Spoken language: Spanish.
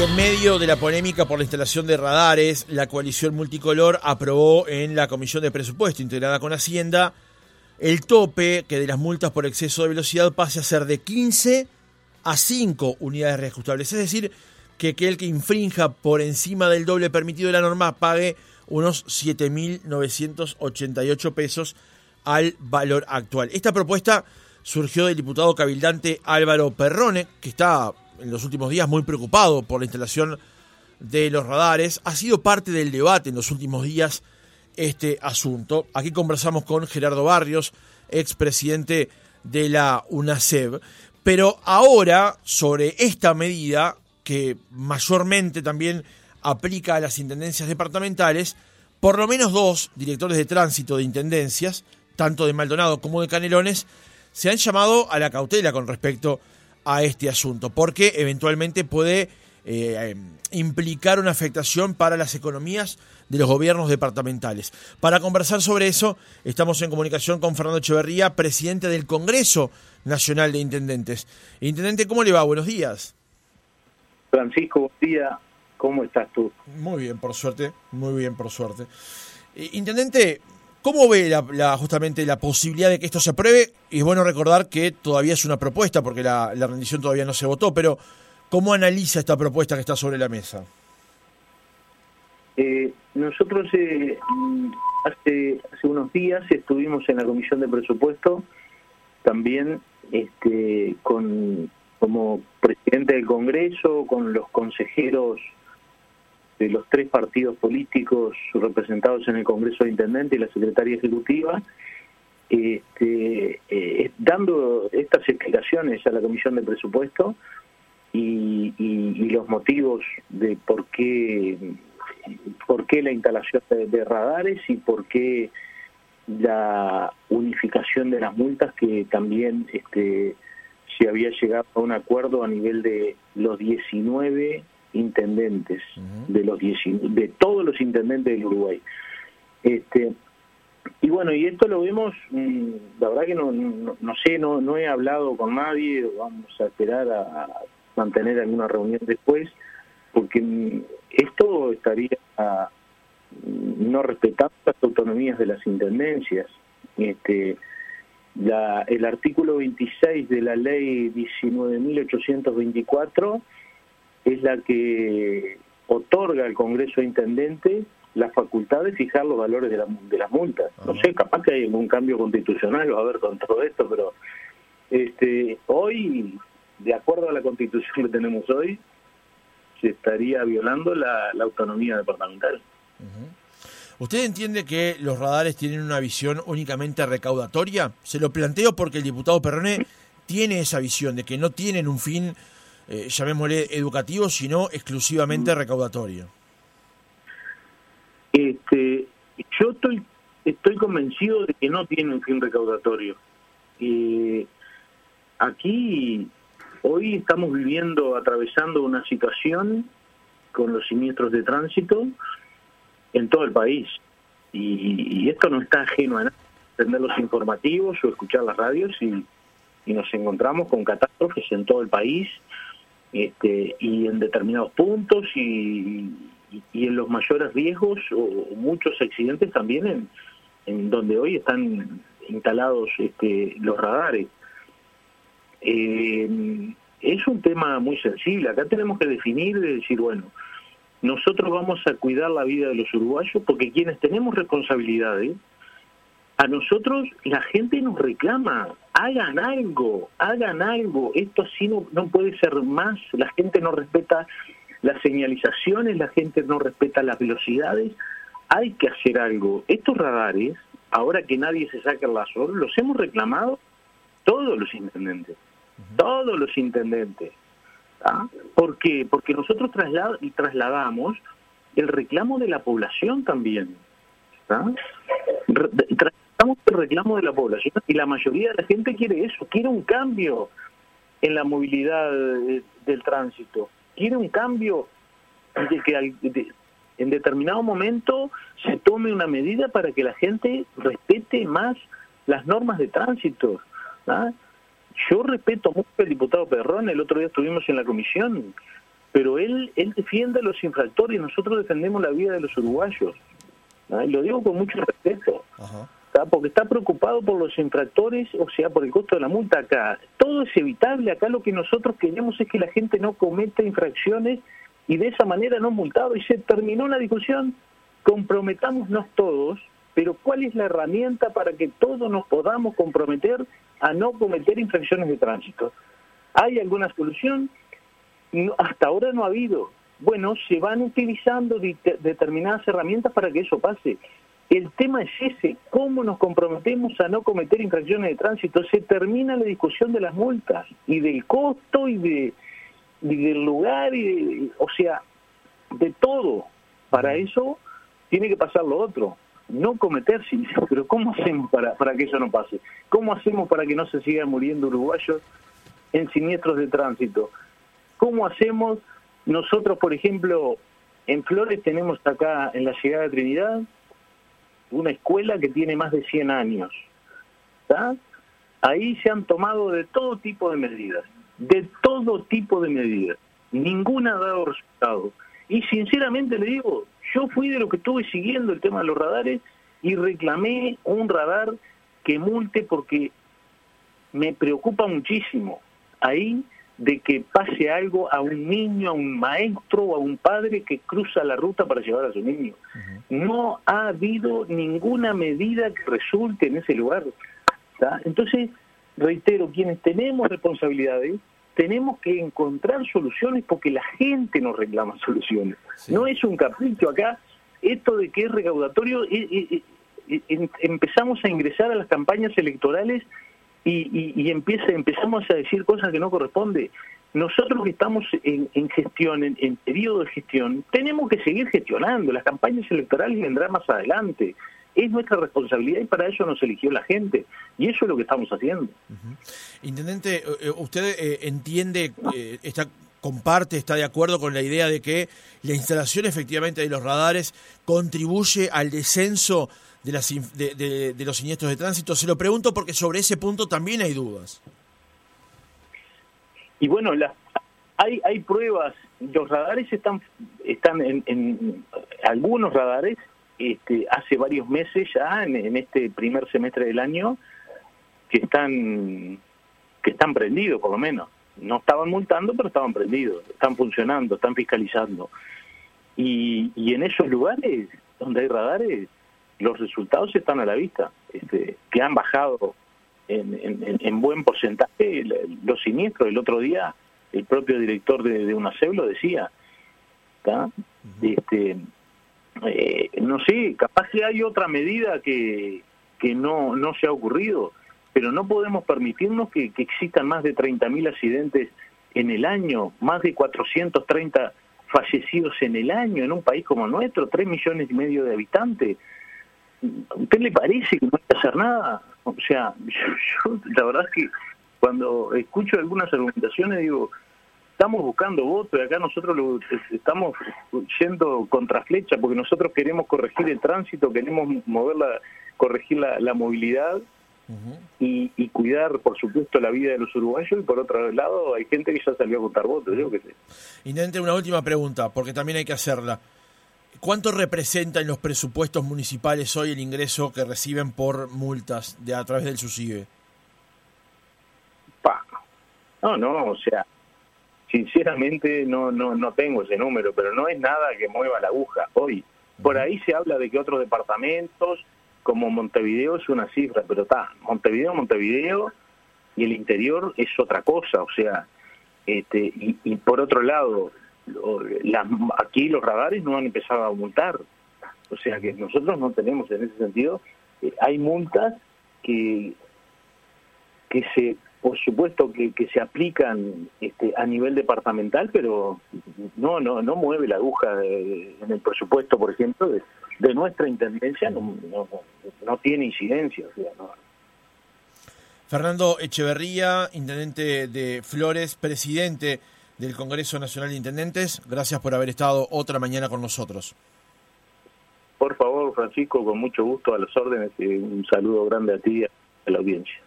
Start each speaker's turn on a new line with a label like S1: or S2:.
S1: En medio de la polémica por la instalación de radares, la coalición multicolor aprobó en la Comisión de Presupuesto integrada con Hacienda el tope que de las multas por exceso de velocidad pase a ser de 15 a 5 unidades reajustables. Es decir, que aquel que infrinja por encima del doble permitido de la norma pague unos 7.988 pesos al valor actual. Esta propuesta surgió del diputado cabildante Álvaro Perrone, que está en los últimos días muy preocupado por la instalación de los radares. Ha sido parte del debate en los últimos días este asunto. Aquí conversamos con Gerardo Barrios, expresidente de la UNACEB. Pero ahora, sobre esta medida, que mayormente también aplica a las intendencias departamentales, por lo menos dos directores de tránsito de intendencias, tanto de Maldonado como de Canelones, se han llamado a la cautela con respecto a este asunto, porque eventualmente puede eh, implicar una afectación para las economías de los gobiernos departamentales. Para conversar sobre eso, estamos en comunicación con Fernando Echeverría, presidente del Congreso Nacional de Intendentes. Intendente, ¿cómo le va? Buenos días.
S2: Francisco, buen día. ¿Cómo estás tú?
S1: Muy bien, por suerte. Muy bien, por suerte. Eh, intendente, ¿cómo ve la, justamente la posibilidad de que esto se apruebe? Y es bueno recordar que todavía es una propuesta, porque la, la rendición todavía no se votó, pero ¿Cómo analiza esta propuesta que está sobre la mesa?
S2: Eh, nosotros eh, hace, hace unos días estuvimos en la Comisión de Presupuesto, también este, con como presidente del Congreso, con los consejeros de los tres partidos políticos representados en el Congreso de Intendente y la Secretaría Ejecutiva, este, eh, dando estas explicaciones a la Comisión de Presupuesto y, los motivos de por qué por qué la instalación de, radares y por qué la unificación de las multas que también este se había llegado a un acuerdo a nivel de los 19 intendentes de los de todos los intendentes del Uruguay este y bueno y esto lo vemos mm, la verdad que no, no, sé no no he hablado con nadie vamos a esperar a mantener alguna reunión después, porque esto estaría mm, no respetando las autonomías de las intendencias. Este, la, el artículo 26 de la ley 19.824 es la que otorga al Congreso Intendente la facultad de fijar los valores de, la, de las multas. No sé, capaz que hay algún cambio constitucional, va a haber con todo esto, pero este, hoy de acuerdo a la constitución que tenemos hoy, se estaría violando la, autonomía departamental.
S1: ¿Usted entiende que los radares tienen una visión únicamente recaudatoria? Se lo planteo porque el diputado Perrone tiene esa visión de que no tienen un fin, eh, llamémosle educativo, sino exclusivamente recaudatorio.
S2: Este, yo estoy estoy convencido de que no tiene un fin recaudatorio. Eh, aquí Hoy estamos viviendo, atravesando una situación con los siniestros de tránsito en todo el país. Y, esto no está ajeno a nada. Entender los informativos o escuchar las radios y, nos encontramos con catástrofes en todo el país este, y en determinados puntos y, en los mayores riesgos o, muchos accidentes también en, en donde hoy están instalados este, los radares. Eh, es un tema muy sensible. Acá tenemos que definir y decir, bueno, nosotros vamos a cuidar la vida de los uruguayos porque quienes tenemos responsabilidades, a nosotros la gente nos reclama, hagan algo, hagan algo, esto así no, no puede ser más, la gente no respeta las señalizaciones, la gente no respeta las velocidades, hay que hacer algo. Estos radares, ahora que nadie se saca el lazo, los hemos reclamado todos los intendentes todos los intendentes. ¿Por qué? Porque nosotros trasladamos el reclamo de la población también. Trasladamos el reclamo de la población y la mayoría de la gente quiere eso, quiere un cambio en la movilidad del tránsito, quiere un cambio de que en determinado momento se tome una medida para que la gente respete más las normas de tránsito. Yo respeto mucho al diputado Perrón, el otro día estuvimos en la comisión, pero él, él defiende a los infractores nosotros defendemos la vida de los uruguayos. Y lo digo con mucho respeto. Porque está preocupado por los infractores, o sea, por el costo de la multa acá. Todo es evitable. Acá lo que nosotros queremos es que la gente no cometa infracciones y de esa manera no multado. Y se terminó la discusión. Comprometámonos todos, pero ¿cuál es la herramienta para que todos nos podamos comprometer a no cometer infracciones de tránsito? ¿Hay alguna solución? hasta ahora no ha habido. Bueno, se van utilizando determinadas herramientas para que eso pase. El tema es ese, cómo nos comprometemos a no cometer infracciones de tránsito. Se termina la discusión de las multas y del costo y, de, del lugar, y o sea, de todo. Para eso tiene que pasar lo otro, no cometer Pero ¿cómo hacemos para, para que eso no pase? ¿Cómo hacemos para que no se sigan muriendo uruguayos en siniestros de tránsito? ¿Cómo hacemos nosotros, por ejemplo, en Flores tenemos acá en la llegada de Trinidad una escuela que tiene más de 100 años. Ahí se han tomado de todo tipo de medidas, de todo tipo de medidas. Ninguna ha dado resultado. Y sinceramente le digo, yo fui de lo que estuve siguiendo el tema de los radares y reclamé un radar que multe porque me preocupa muchísimo. Ahí de que pase algo a un niño, a un maestro o a un padre que cruza la ruta para llevar a su niño. No ha habido ninguna medida que resulte en ese lugar. Entonces, reitero, quienes tenemos responsabilidades, tenemos que encontrar soluciones porque la gente nos reclama soluciones. No es un capricho acá. Esto de que es recaudatorio, empezamos a ingresar a las campañas electorales y, empieza, empezamos a decir cosas que no corresponde. Nosotros que estamos en, gestión, en, en, periodo de gestión, tenemos que seguir gestionando. Las campañas electorales vendrán más adelante. Es nuestra responsabilidad y para eso nos eligió la gente. Y eso es lo que estamos haciendo.
S1: Intendente, eh, eh, ¿usted eh, entiende, está comparte, está de acuerdo con la idea de que la instalación efectivamente de los radares contribuye al descenso de, las, de, los siniestros de tránsito? Se lo pregunto porque sobre ese punto también hay dudas.
S2: Y bueno, hay, hay pruebas, los radares están, están en, algunos radares, este, hace varios meses ya, en, este primer semestre del año, que están, que están prendidos por lo menos. No estaban multando, pero estaban prendidos, están funcionando, están fiscalizando. Y, y en esos lugares donde hay radares, los resultados están a la vista, este, que han bajado en, buen porcentaje los siniestros. El otro día el propio director de, de UNACEB lo decía. este, eh, no sé, capaz que hay otra medida que, que no, no se ha ocurrido, pero no podemos permitirnos que, existan más de 30.000 accidentes en el año, más de 430 fallecidos en el año en un país como nuestro, 3 millones y medio de habitantes. ¿A usted le parece que no hay que hacer nada? O sea, yo, la verdad es que cuando escucho algunas argumentaciones digo, estamos buscando votos y acá nosotros lo, estamos yendo contra flecha porque nosotros queremos corregir el tránsito, queremos mover corregir la, movilidad y, y, cuidar, por supuesto, la vida de los uruguayos y por otro lado hay gente que ya salió a contar votos, yo qué sé.
S1: Intente una última pregunta, porque también hay que hacerla. ¿Cuánto representa en los presupuestos municipales hoy el ingreso que reciben por multas de a través del SUSIBE?
S2: No, no, o sea, sinceramente no, no, no tengo ese número, pero no es nada que mueva la aguja hoy. Por ahí se habla de que otros departamentos, como Montevideo, es una cifra, pero está, Montevideo, Montevideo, y el interior es otra cosa, o sea, este, y, y por otro lado, aquí los radares no han empezado a multar. O sea que nosotros no tenemos en ese sentido, eh, hay multas que, que se, por supuesto que, que se aplican este, a nivel departamental, pero no, no, no mueve la aguja en el presupuesto, por ejemplo, de, de nuestra intendencia, no, no, no tiene incidencia. O sea, no.
S1: Fernando Echeverría, intendente de Flores, presidente del Congreso Nacional de Intendentes. Gracias por haber estado otra mañana con nosotros.
S2: Por favor, Francisco, con mucho gusto a las órdenes y un saludo grande a ti y a la audiencia.